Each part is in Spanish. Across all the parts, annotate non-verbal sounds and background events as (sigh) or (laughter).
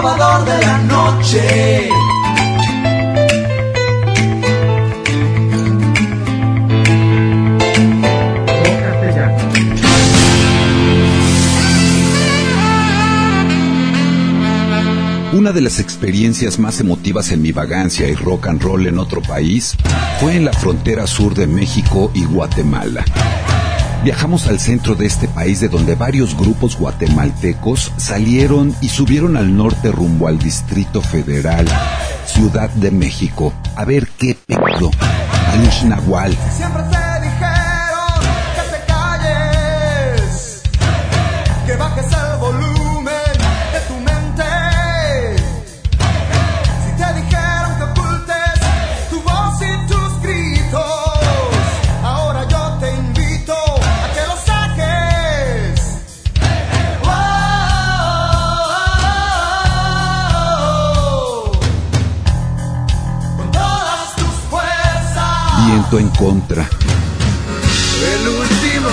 trovador de la noche. Una de las experiencias más emotivas en mi vagancia y rock and roll en otro país fue en la frontera sur de México y Guatemala. Viajamos al centro de este país de donde varios grupos guatemaltecos salieron y subieron al norte rumbo al Distrito Federal, Ciudad de México, a ver qué pedo. Alish Nahual. En contra. El último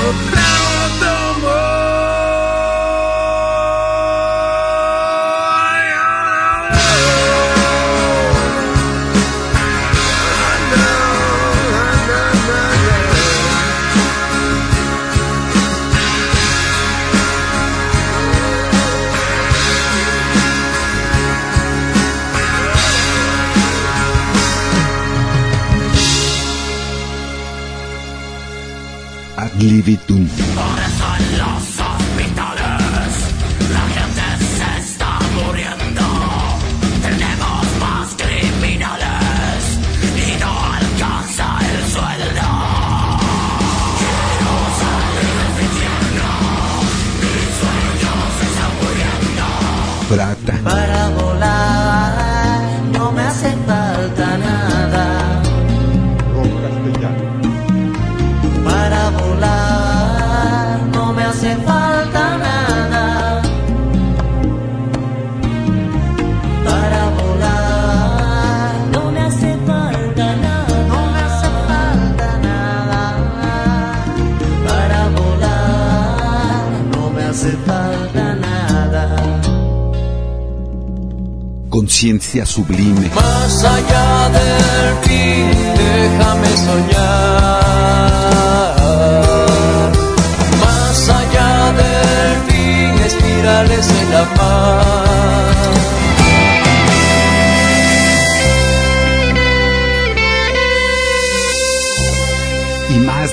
Dividum. Conciencia sublime. Más allá del fin, déjame soñar. Más allá del fin, espirales en la paz.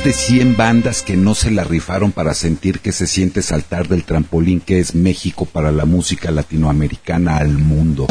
De 100 bandas que no se la rifaron para sentir que se siente saltar del trampolín que es México para la música latinoamericana al mundo.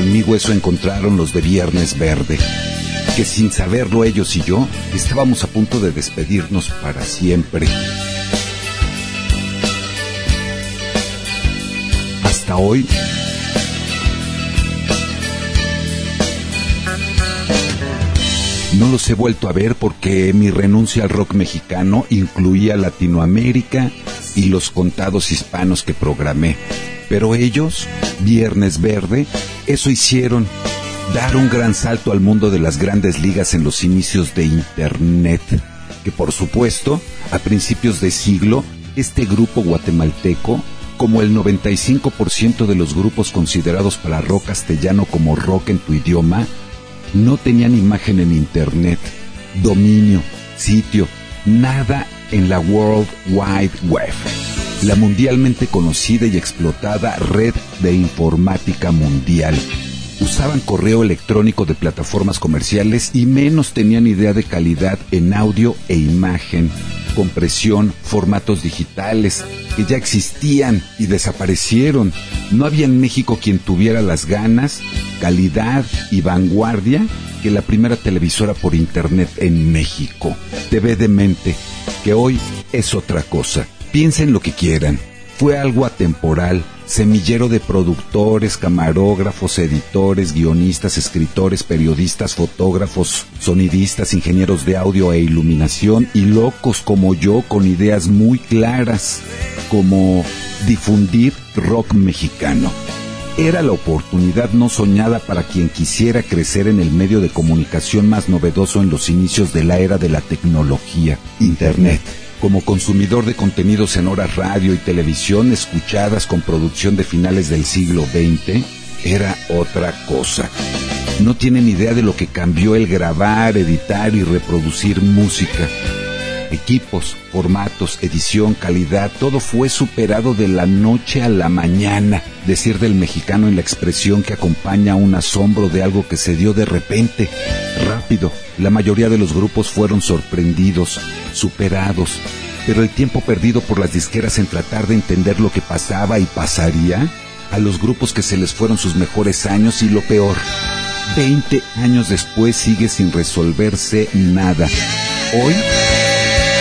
Conmigo eso encontraron los de Viernes Verde, que sin saberlo ellos y yo estábamos a punto de despedirnos para siempre. Hasta hoy No los he vuelto a ver porque mi renuncia al rock mexicano incluía Latinoamérica y los contados hispanos que programé. Pero ellos, Viernes Verde, eso hicieron, dar un gran salto al mundo de las grandes ligas en los inicios de Internet, que por supuesto, a principios de siglo, este grupo guatemalteco, como el 95% de los grupos considerados para rock castellano como rock en tu idioma, no tenían imagen en Internet, dominio, sitio, nada en la World Wide Web, la mundialmente conocida y explotada red de informática mundial. Usaban correo electrónico de plataformas comerciales y menos tenían idea de calidad en audio e imagen. compresión, formatos digitales que ya existían y desaparecieron. No había en México quien tuviera las ganas, calidad y vanguardia que la primera televisora por internet en México. TV de mente, que hoy es otra cosa. Piensen lo que quieran. Fue algo atemporal, semillero de productores, camarógrafos, editores, guionistas, escritores, periodistas, fotógrafos, sonidistas, ingenieros de audio e iluminación y locos como yo con ideas muy claras, como difundir rock mexicano. Era la oportunidad no soñada para quien quisiera crecer en el medio de comunicación más novedoso en los inicios de la era de la tecnología, Internet como consumidor de contenidos en horas radio y televisión escuchadas con producción de finales del siglo XX, era otra cosa. No tienen idea de lo que cambió el grabar, editar y reproducir música. Equipos, formatos, edición, calidad, todo fue superado de la noche a la mañana. Decir del mexicano en la expresión que acompaña un asombro de algo que se dio de repente, rápido. La mayoría de los grupos fueron sorprendidos, superados, pero el tiempo perdido por las disqueras en tratar de entender lo que pasaba y pasaría, a los grupos que se les fueron sus mejores años y lo peor, 20 años después sigue sin resolverse nada. Hoy,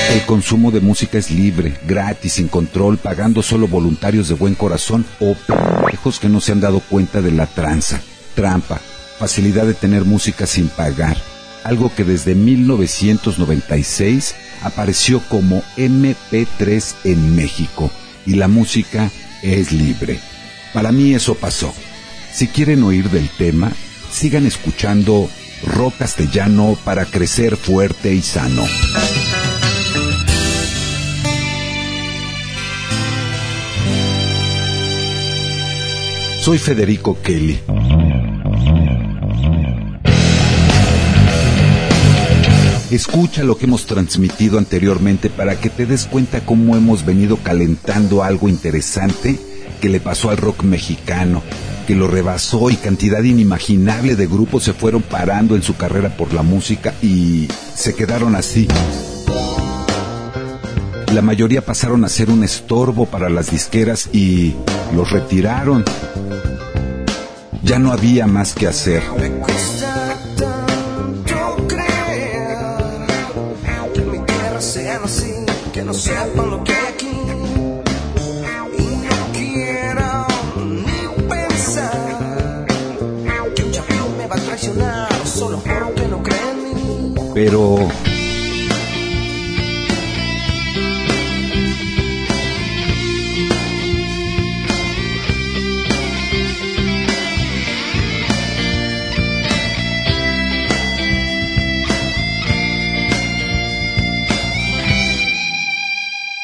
el consumo de música es libre, gratis, sin control, pagando solo voluntarios de buen corazón o pendejos que no se han dado cuenta de la tranza, trampa, facilidad de tener música sin pagar, algo que desde 1996 apareció como MP3 en México y la música es libre. Para mí eso pasó. Si quieren oír del tema, sigan escuchando rock castellano para crecer fuerte y sano. Soy Federico Kelly. Escucha lo que hemos transmitido anteriormente para que te des cuenta cómo hemos venido calentando algo interesante que le pasó al rock mexicano, que lo rebasó y cantidad inimaginable de grupos se fueron parando en su carrera por la música y se quedaron así. La mayoría pasaron a ser un estorbo para las disqueras y los retiraron. Ya no había más que hacer. Me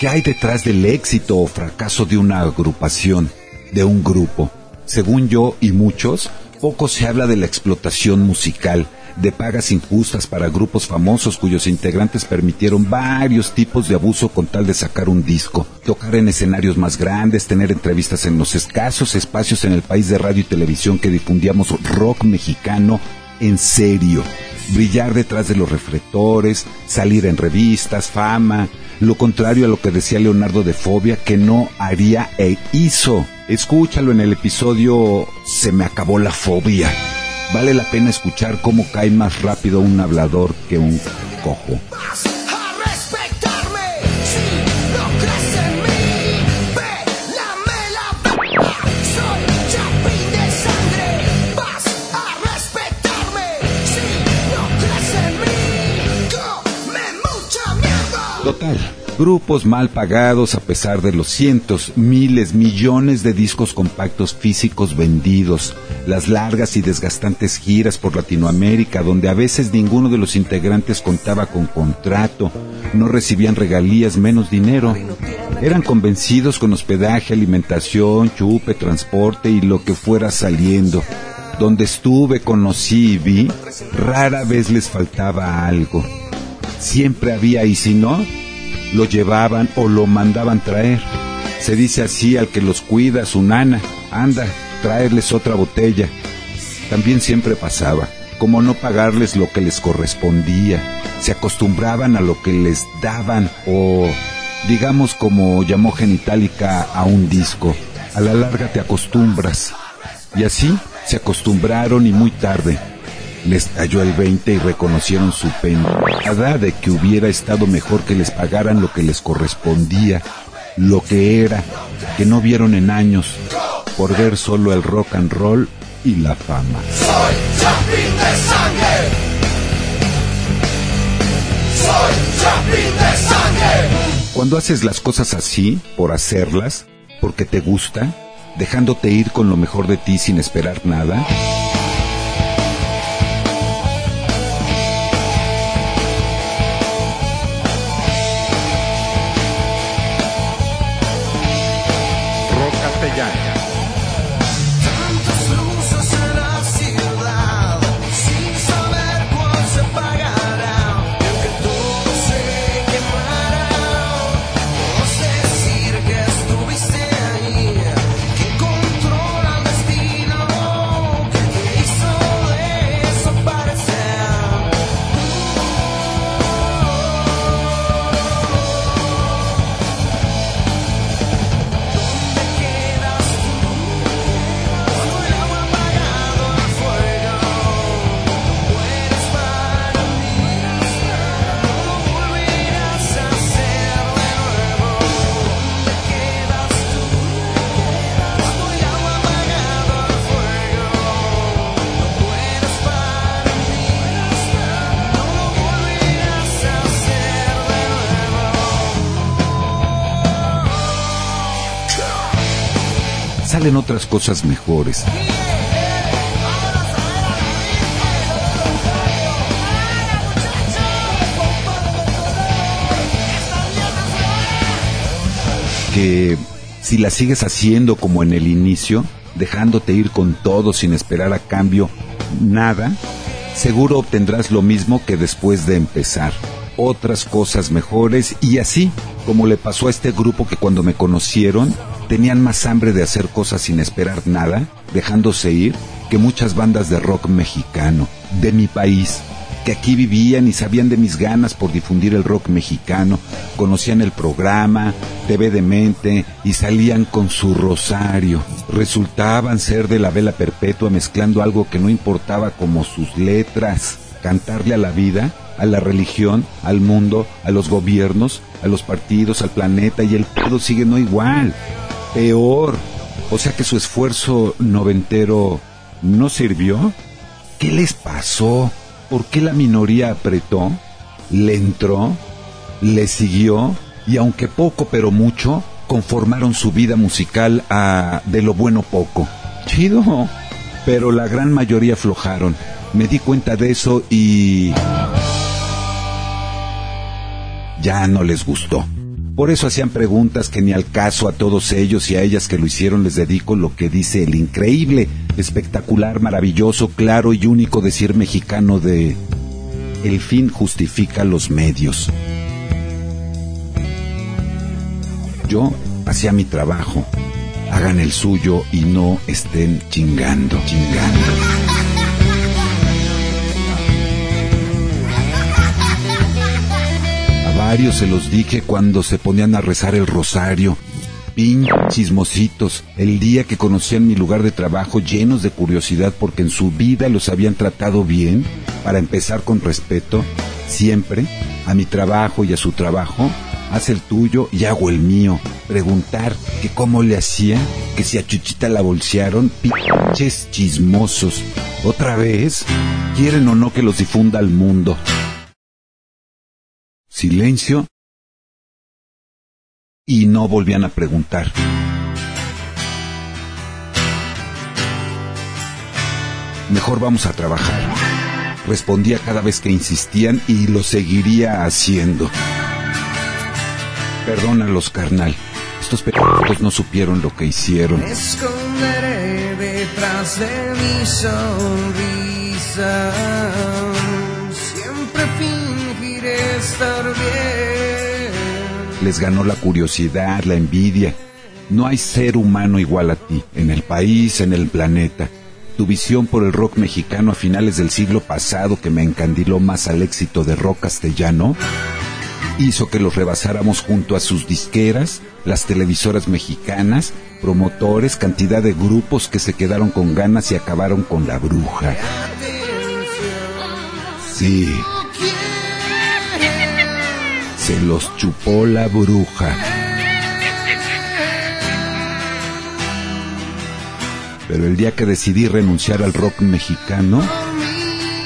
¿Qué hay detrás del éxito o fracaso de una agrupación, de un grupo? Según yo y muchos, poco se habla de la explotación musical, de pagas injustas para grupos famosos cuyos integrantes permitieron varios tipos de abuso con tal de sacar un disco, tocar en escenarios más grandes, tener entrevistas en los escasos espacios en el país de radio y televisión que difundíamos rock mexicano en serio, brillar detrás de los reflectores, salir en revistas, fama, lo contrario a lo que decía Leonardo de Fobia que no haría e hizo. Escúchalo en el episodio Se me acabó la fobia. Vale la pena escuchar cómo cae más rápido un hablador que un cojo. Grupos mal pagados a pesar de los cientos, miles, millones de discos compactos físicos vendidos, las largas y desgastantes giras por Latinoamérica donde a veces ninguno de los integrantes contaba con contrato, no recibían regalías menos dinero. Eran convencidos con hospedaje, alimentación, chupe, transporte y lo que fuera saliendo. Donde estuve, conocí y vi, rara vez les faltaba algo. Siempre había y si no, lo llevaban o lo mandaban traer. Se dice así al que los cuida, su nana, anda, traerles otra botella. También siempre pasaba, como no pagarles lo que les correspondía. se acostumbraban a lo que les daban o digamos como llamó Genitalica a un disco. A la larga te acostumbras. Y así se acostumbraron y muy tarde les cayó el 20 y reconocieron su pena. de que hubiera estado mejor que les pagaran lo que les correspondía, lo que era, que no vieron en años, por ver solo el rock and roll y la fama. Soy Chapín de sangre. Soy Chapín de sangre. Cuando haces las cosas así, por hacerlas, porque te gusta, dejándote ir con lo mejor de ti sin esperar nada, salen otras cosas mejores. que si la sigues haciendo como en el inicio, dejándote ir con todo sin esperar a cambio nada, seguro obtendrás lo mismo que después de empezar. Otras cosas mejores y así, como le pasó a este grupo que cuando me conocieron tenían más hambre de hacer cosas sin esperar nada, dejándose ir, que muchas bandas de rock mexicano, de mi país, que aquí vivían y sabían de mis ganas por difundir el rock mexicano, conocían el programa, TV de mente y salían con su rosario. Resultaban ser de la vela perpetua mezclando algo que no importaba como sus letras, cantarle a la vida, a la religión, al mundo, a los gobiernos, a los partidos, al planeta y el pedo sigue no igual, peor. O sea que su esfuerzo noventero no sirvió. ¿Qué les pasó? ¿Por qué la minoría apretó? ¿Le entró? ¿Le siguió? Y aunque poco pero mucho, conformaron su vida musical a de lo bueno poco. Chido. Pero la gran mayoría aflojaron. Me di cuenta de eso y... Ya no les gustó. Por eso hacían preguntas que ni al caso a todos ellos y a ellas que lo hicieron les dedico lo que dice el increíble, espectacular, maravilloso, claro y único decir mexicano de el fin justifica los medios. Yo hacía mi trabajo, hagan el suyo y no estén chingando, chingando. Varios se los dije cuando se ponían a rezar el rosario. Pin chismositos, el día que conocían mi lugar de trabajo llenos de curiosidad porque en su vida los habían tratado bien, para empezar con respeto, siempre, a mi trabajo y a su trabajo, haz el tuyo y hago el mío. Preguntar que cómo le hacía, que si a Chuchita la bolsearon, pinches chismosos. Otra vez, quieren o no que los difunda al mundo. Silencio. Y no volvían a preguntar. Mejor vamos a trabajar. Respondía cada vez que insistían y lo seguiría haciendo. Perdónalos, carnal. Estos pendejos no supieron lo que hicieron. Me esconderé detrás de mi sonrisa. Estar bien. Les ganó la curiosidad, la envidia. No hay ser humano igual a ti, en el país, en el planeta. Tu visión por el rock mexicano a finales del siglo pasado que me encandiló más al éxito de rock castellano hizo que los rebasáramos junto a sus disqueras, las televisoras mexicanas, promotores, cantidad de grupos que se quedaron con ganas y acabaron con la bruja. Sí. Se los chupó la bruja. Pero el día que decidí renunciar al rock mexicano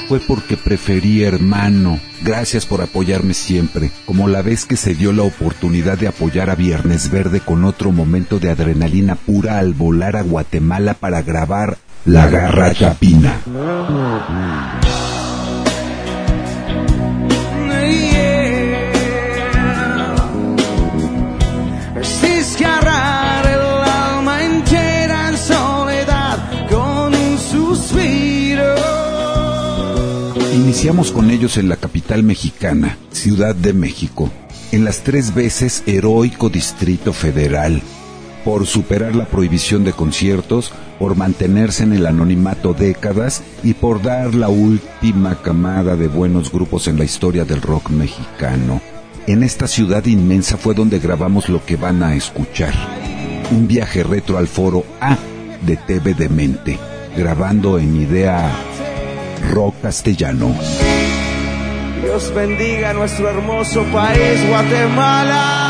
fue porque preferí hermano. Gracias por apoyarme siempre. Como la vez que se dio la oportunidad de apoyar a Viernes Verde con otro momento de adrenalina pura al volar a Guatemala para grabar La Garra Chapina. Iniciamos con ellos en la capital mexicana, Ciudad de México, en las tres veces heroico Distrito Federal, por superar la prohibición de conciertos, por mantenerse en el anonimato décadas y por dar la última camada de buenos grupos en la historia del rock mexicano. En esta ciudad inmensa fue donde grabamos lo que van a escuchar. Un viaje retro al foro A de TV de Mente, grabando en idea rock castellano. Dios bendiga nuestro hermoso país, Guatemala.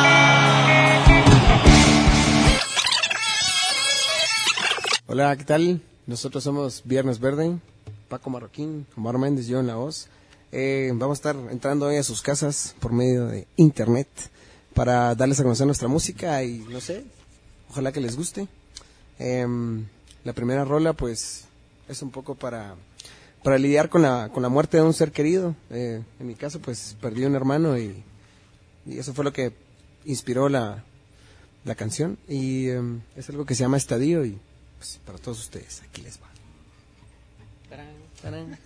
Hola, ¿qué tal? Nosotros somos Viernes Verde, Paco Marroquín, Omar Méndez, yo en la voz. Eh, vamos a estar entrando hoy a sus casas por medio de internet para darles a conocer nuestra música y no sé, ojalá que les guste. Em, la primera rola pues es un poco para, para lidiar con la, con la muerte de un ser querido. Eh, en mi caso pues perdí un hermano y, y eso fue lo que inspiró la, la canción y em, es algo que se llama Estadio y pues, para todos ustedes aquí les va. Tarán, tarán.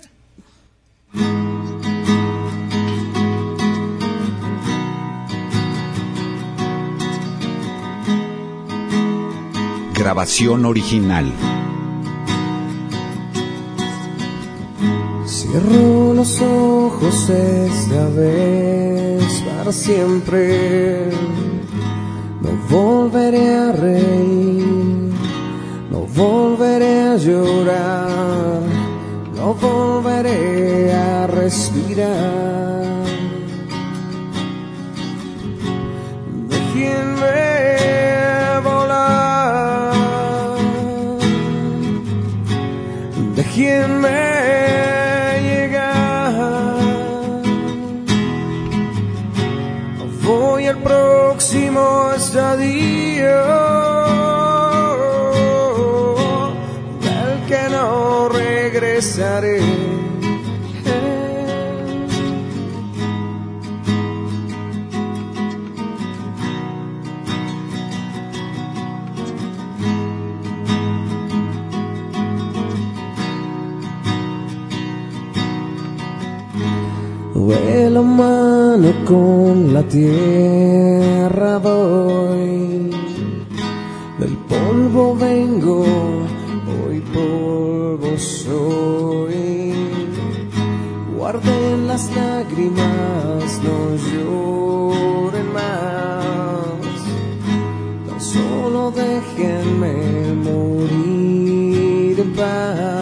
Grabación original. Cierro los ojos esta vez para siempre. No volveré a reír, no volveré a llorar, no volveré a respirar. Con la tierra voy, del polvo vengo, hoy polvo soy. Guarden las lágrimas, no lloren más, tan solo déjenme morir en paz.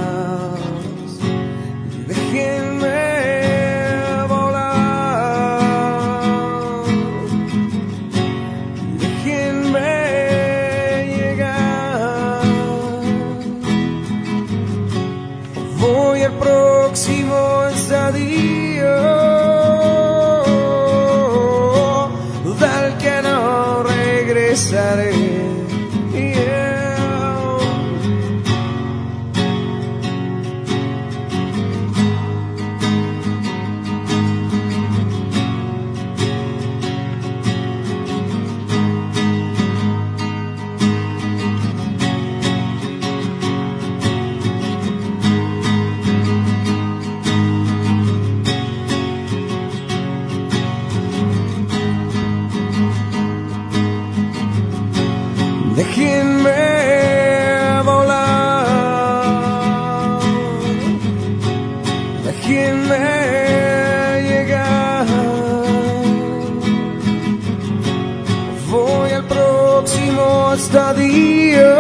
Próximo estadio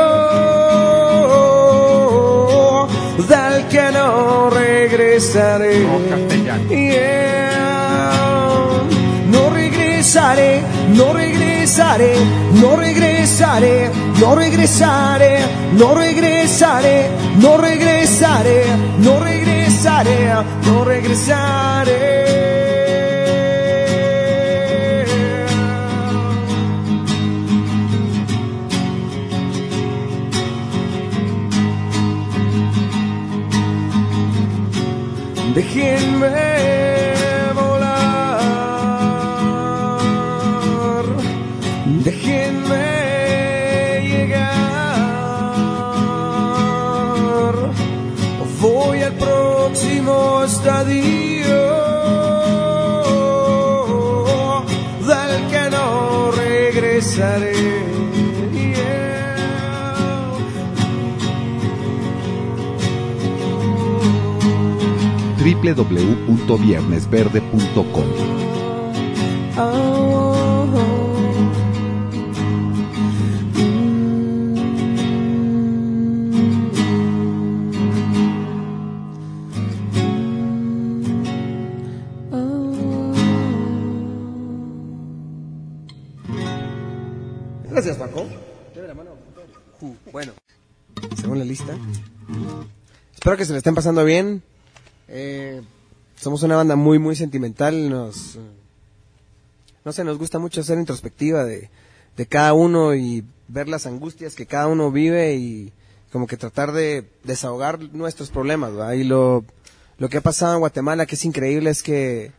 del que no regresaré. Yeah. No regresaré, no regresaré, no regresaré, no regresaré, no regresaré, no regresaré, no regresaré, no regresaré. Déjenme volar, déjenme llegar. Voy al próximo estadio www.viernesverde.com. Gracias, Paco. Bueno, según la lista. Espero que se le estén pasando bien. Eh, somos una banda muy, muy sentimental. Nos, no sé, nos gusta mucho hacer introspectiva de, de cada uno y ver las angustias que cada uno vive y como que tratar de desahogar nuestros problemas. ¿va? Y lo, lo que ha pasado en Guatemala, que es increíble, es que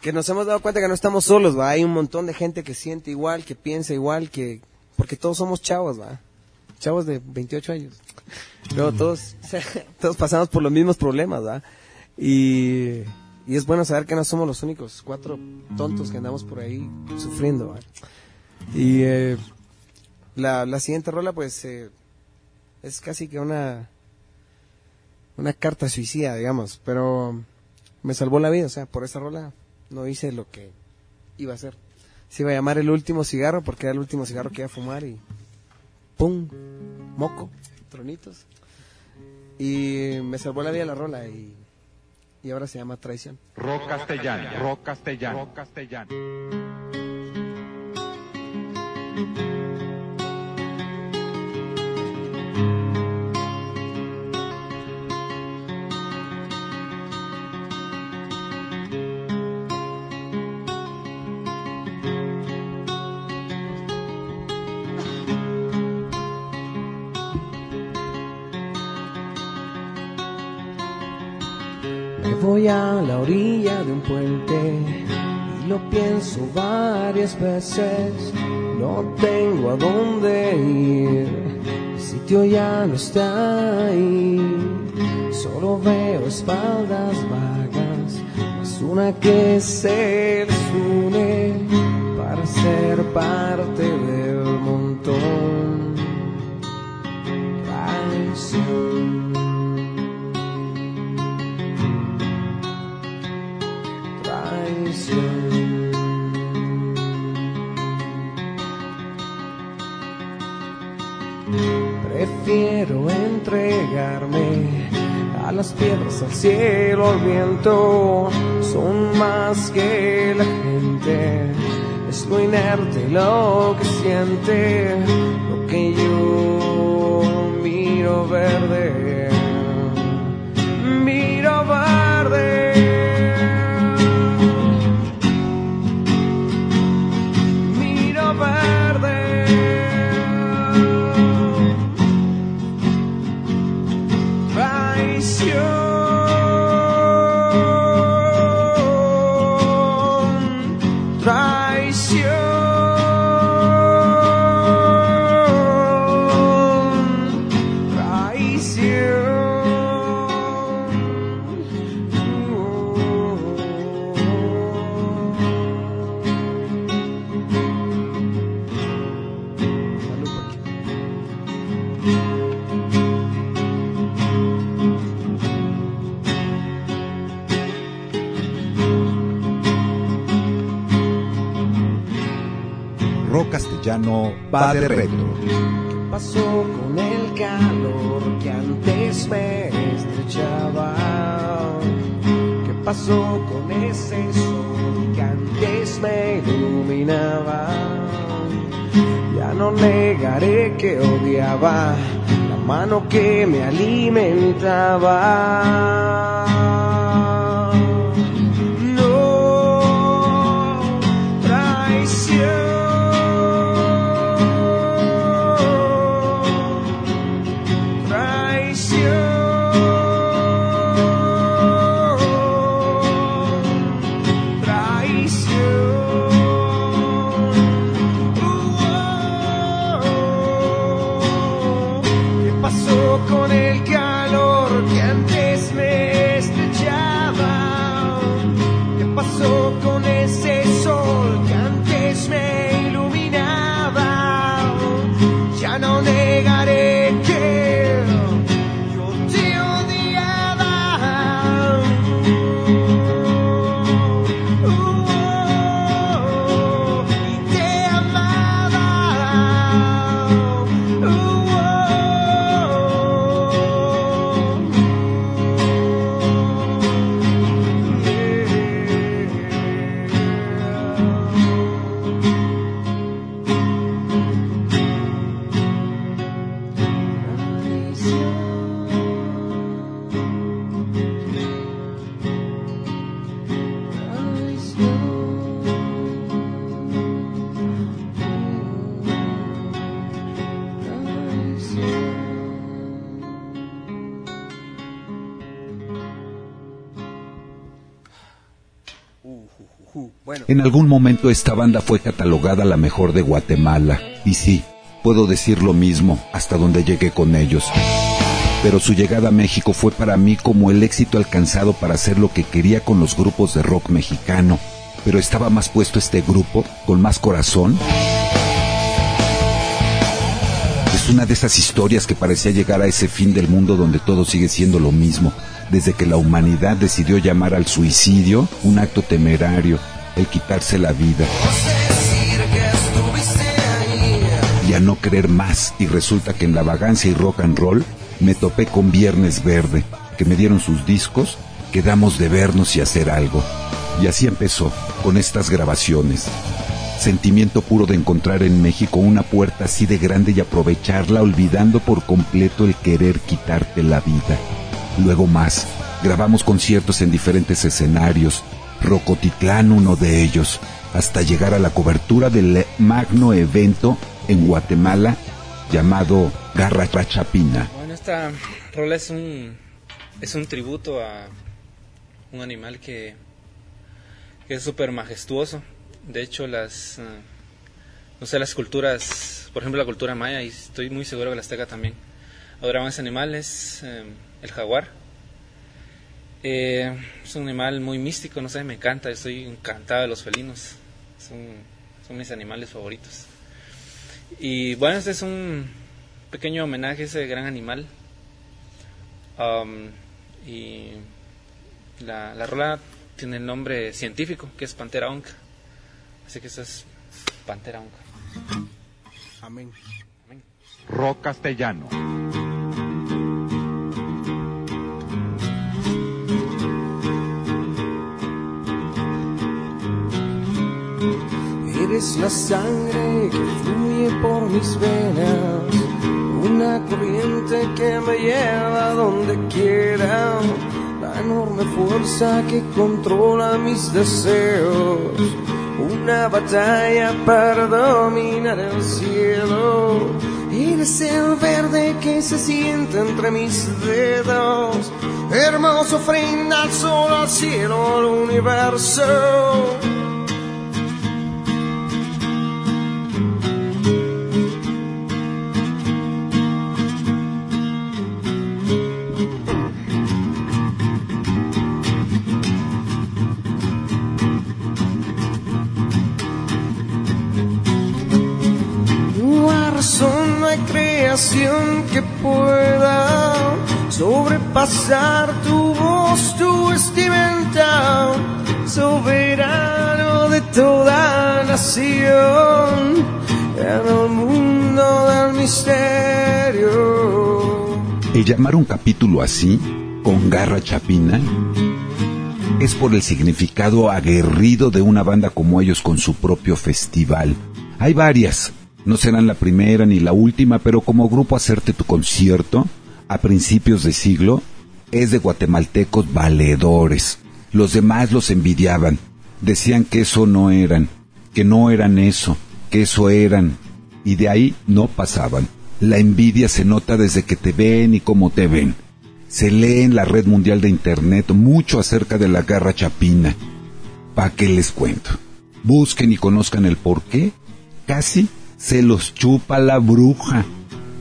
que nos hemos dado cuenta que no estamos solos. Hay un montón de gente que siente igual, que piensa igual, que porque todos somos chavos, va. Chavos de 28 años. Luego todos, (laughs) todos pasamos por los mismos problemas, va. Y, y es bueno saber que no somos los únicos cuatro tontos que andamos por ahí sufriendo, va. Y eh, la, la siguiente rola, pues, eh, es casi que una una carta suicida, digamos, pero me salvó la vida, o sea, por esa rola no hice lo que iba a hacer. Se iba a llamar el último cigarro porque era el último cigarro que iba a fumar y ¡pum! Moco, tronitos. Y me salvó la vida la rola y, y ahora se llama Traición. Rock castellano, rock castellano, rock castellano. A la orilla de un puente y lo pienso varias veces. No tengo a dónde ir, el sitio ya no está ahí. Solo veo espaldas vagas, más una que se une para ser parte del Prefiero entregarme a las piedras, al cielo, al viento. Son más que la gente, es lo inerte, lo que siente, lo que yo miro verde. Castellano va de retro. ¿Qué pasó con el calor que antes me estrechaba? ¿Qué pasó con ese sol que antes me iluminaba? Ya no negaré que odiaba la mano que me alimentaba. En algún momento esta banda fue catalogada la mejor de Guatemala. Y sí, puedo decir lo mismo hasta donde llegué con ellos. Pero su llegada a México fue para mí como el éxito alcanzado para hacer lo que quería con los grupos de rock mexicano. Pero estaba más puesto este grupo, con más corazón. Es una de esas historias que parecía llegar a ese fin del mundo donde todo sigue siendo lo mismo, desde que la humanidad decidió llamar al suicidio un acto temerario, el quitarse la vida. Y a no querer más, y resulta que en la vagancia y rock and roll me topé con Viernes Verde, que me dieron sus discos, quedamos de vernos y hacer algo. Y así empezó, con estas grabaciones. Sentimiento puro de encontrar en México una puerta así de grande y aprovecharla olvidando por completo el querer quitarte la vida. Luego más, grabamos conciertos en diferentes escenarios, Rocotitlán uno de ellos, hasta llegar a la cobertura del magno evento en Guatemala llamado Garra Chapina. Bueno, esta rola es un, es un tributo a un animal que, es súper majestuoso. De hecho, las, eh, no sé, las culturas, por ejemplo, la cultura maya, y estoy muy seguro que la azteca también, adoraban ese animal, es eh, el jaguar. Eh, es un animal muy místico, no sé, me encanta, estoy encantado de los felinos. Son, son mis animales favoritos. Y bueno, este es un pequeño homenaje a ese gran animal. Um, y la, la rola tiene el nombre científico, que es Pantera onca. Así que eso es Pantera onca. amén. Rock castellano. Eres la sangre que fluye por mis venas, una corriente que me lleva donde quiera, la enorme fuerza que controla mis deseos, una batalla para dominar el cielo. Eres el verde que se siente entre mis dedos, hermosa ofrenda al sol, al cielo, al universo. Que pueda sobrepasar tu voz, tu vestimenta. soberano de toda nación, en el mundo del misterio. El llamar un capítulo así, con garra chapina, es por el significado aguerrido de una banda como ellos con su propio festival. Hay varias, no serán la primera ni la última, pero como grupo hacerte tu concierto a principios de siglo es de guatemaltecos valedores. Los demás los envidiaban, decían que eso no eran, que no eran eso, que eso eran, y de ahí no pasaban. La envidia se nota desde que te ven y cómo te ven. Se lee en la red mundial de Internet mucho acerca de la garra chapina. ¿Pa' qué les cuento? Busquen y conozcan el por qué. Casi se los chupa la bruja.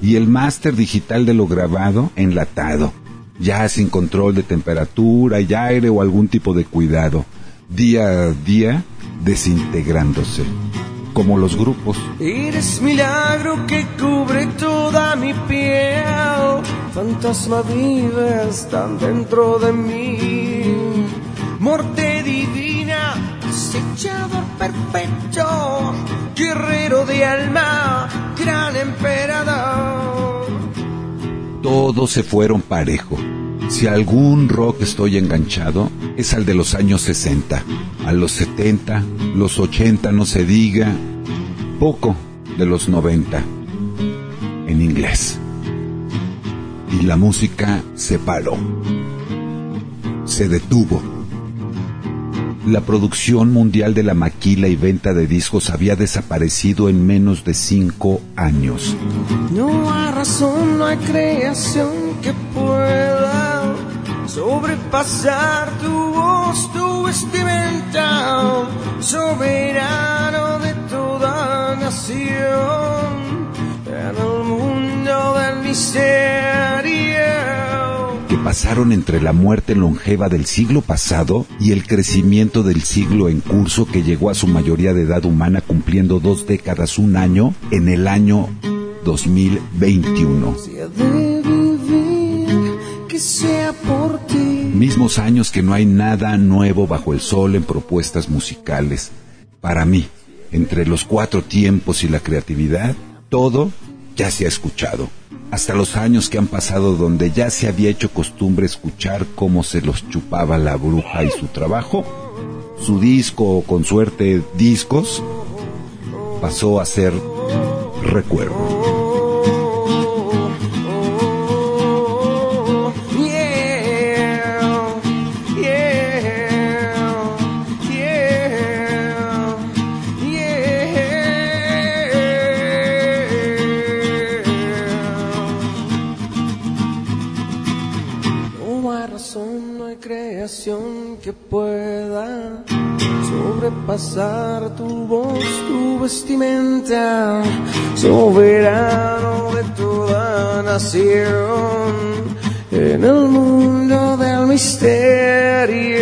Y el máster digital de lo grabado enlatado. Ya sin control de temperatura y aire o algún tipo de cuidado. Día a día desintegrándose. Como los grupos. Eres milagro que cubre toda mi piel. Fantasma vives tan dentro de mí. Morte divina, acechador perpetuo. Guerrero de alma, gran emperador. Todos se fueron parejo. Si algún rock estoy enganchado, es al de los años 60. A los 70, los 80 no se diga. Poco de los 90. En inglés. Y la música se paró. Se detuvo. La producción mundial de la maquila y venta de discos había desaparecido en menos de cinco años. No hay razón, no hay creación que pueda sobrepasar tu voz, tu vestimenta, soberano de toda nación, en el mundo del misterio. Pasaron entre la muerte longeva del siglo pasado y el crecimiento del siglo en curso que llegó a su mayoría de edad humana cumpliendo dos décadas un año en el año 2021. Si he de vivir, que sea por ti. Mismos años que no hay nada nuevo bajo el sol en propuestas musicales. Para mí, entre los cuatro tiempos y la creatividad, todo ya se ha escuchado. Hasta los años que han pasado donde ya se había hecho costumbre escuchar cómo se los chupaba la bruja y su trabajo, su disco o con suerte discos, pasó a ser recuerdo. Sobrepasar tu voz, tu vestimenta, soberano de toda nación, en el mundo del misterio.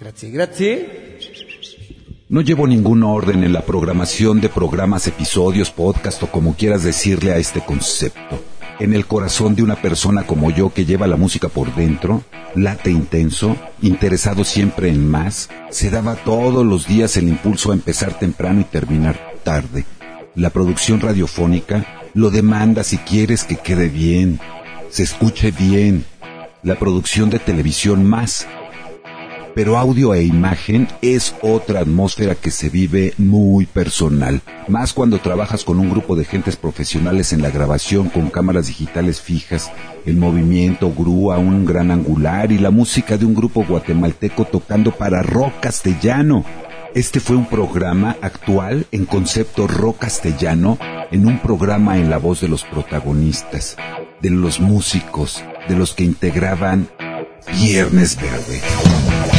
Grazie, grazie. No llevo ningún orden en la programación de programas, episodios, podcast o como quieras decirle a este concepto. En el corazón de una persona como yo que lleva la música por dentro, late intenso, interesado siempre en más, se daba todos los días el impulso a empezar temprano y terminar tarde. La producción radiofónica lo demanda si quieres que quede bien, se escuche bien. La producción de televisión más, pero audio e imagen es otra atmósfera que se vive muy personal, más cuando trabajas con un grupo de gentes profesionales en la grabación con cámaras digitales fijas, el movimiento, grúa, un gran angular y la música de un grupo guatemalteco tocando para rock castellano. Este fue un programa actual en concepto rock castellano, en un programa en la voz de los protagonistas, de los músicos, de los que integraban Viernes Verde.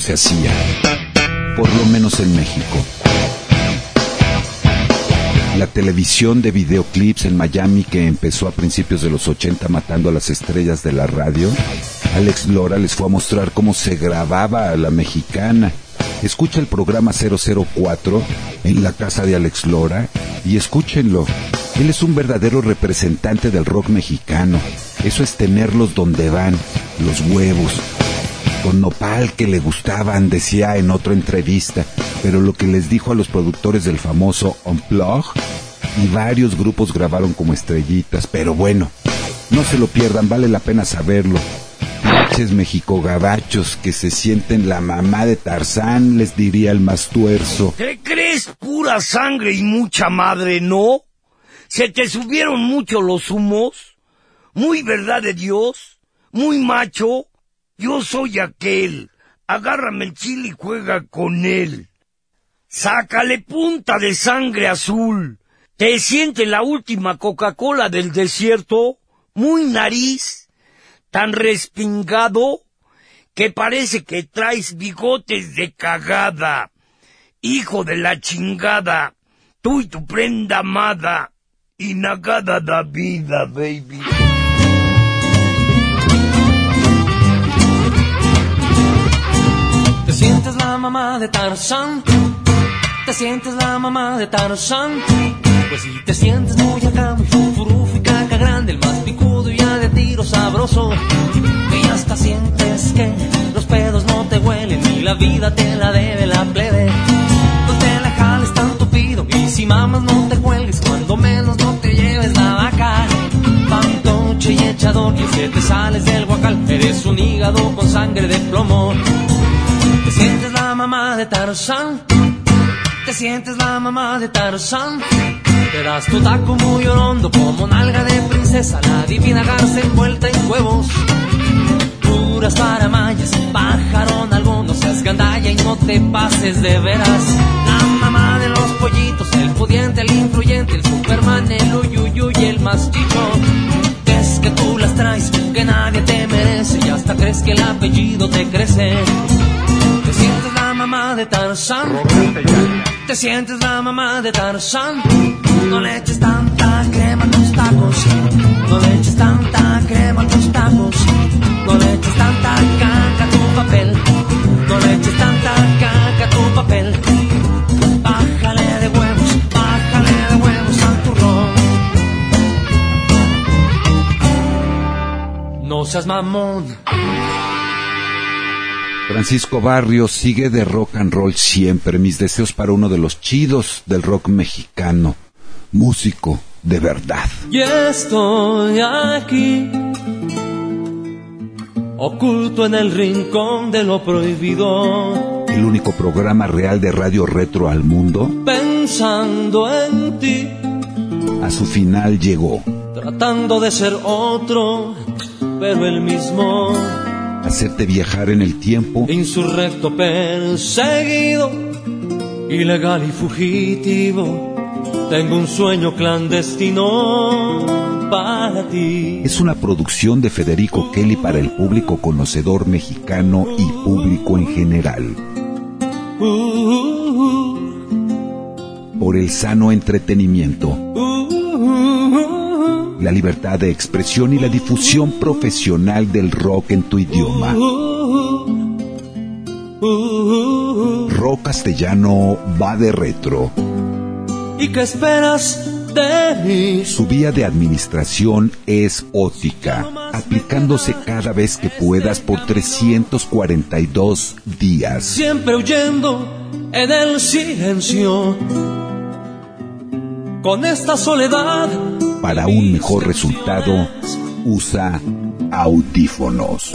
se hacía, por lo menos en México. La televisión de videoclips en Miami que empezó a principios de los 80 matando a las estrellas de la radio, Alex Lora les fue a mostrar cómo se grababa a la mexicana. Escucha el programa 004 en la casa de Alex Lora y escúchenlo. Él es un verdadero representante del rock mexicano. Eso es tenerlos donde van, los huevos. Con nopal que le gustaban, decía en otra entrevista, pero lo que les dijo a los productores del famoso Unplug y varios grupos grabaron como estrellitas, pero bueno, no se lo pierdan, vale la pena saberlo. Pinches mexicogabachos que se sienten la mamá de Tarzán, les diría el más tuerzo. ¿Te crees pura sangre y mucha madre, no? ¿Se te subieron mucho los humos? ¿Muy verdad de Dios? ¿Muy macho? Yo soy aquel. Agárrame el chile y juega con él. Sácale punta de sangre azul. ¿Te siente la última Coca-Cola del desierto? Muy nariz, tan respingado, que parece que traes bigotes de cagada. Hijo de la chingada, tú y tu prenda amada, y nagada da vida, baby. Mamá de Tarzán. Te sientes la mamá de Tarzán. Pues si te sientes muy acá, muy fufuruf y caca grande, el más picudo y ya de tiro sabroso. Y hasta sientes que los pedos no te huelen y la vida te la debe la plebe. No te la jales tan tupido y si mamas no te cuelgues, cuando menos no te lleves la vaca. Pantoche y echador, y si te sales del guacal, eres un hígado con sangre de plomo. Te sientes la mamá de Tarzán. Te sientes la mamá de Tarzán. Te das tu taco muy hondo como nalga de princesa, la divina garza envuelta en huevos. Puras paramayas, pajarón algo, no seas gandalla y no te pases de veras. La mamá de los pollitos, el pudiente, el influyente, el superman, el uyuyuy y el más chicho. Es que tú las traes, que nadie te merece y hasta crees que el apellido te crece. Mamá de Tarzán. Te sientes la mamá de Tarzán. No le eches tanta crema a tus tacos. No le eches tanta crema a tus tacos. No le eches tanta caca a tu papel. No le eches tanta caca a tu papel. Bájale de huevos, bájale de huevos al turrón. No seas mamón. Francisco Barrios sigue de rock and roll siempre. Mis deseos para uno de los chidos del rock mexicano. Músico de verdad. Y estoy aquí, oculto en el rincón de lo prohibido, El único programa real de radio retro al mundo. pensando en ti, A su final llegó. tratando de ser otro, pero el mismo, Hacerte viajar en el tiempo insurrecto, perseguido, ilegal y fugitivo. Tengo un sueño clandestino para ti. es una producción de Federico Kelly para el público conocedor mexicano y público en general. Uh, uh, Por el sano entretenimiento, uh, uh, uh. La libertad de expresión y la difusión profesional del rock en tu idioma. Rock castellano va de retro. ¿Y qué esperas de mí? Su vía de administración es ótica, aplicándose cada vez que puedas por 342 días. Siempre huyendo en el silencio. Con esta soledad. Para un mejor resultado, usa audífonos.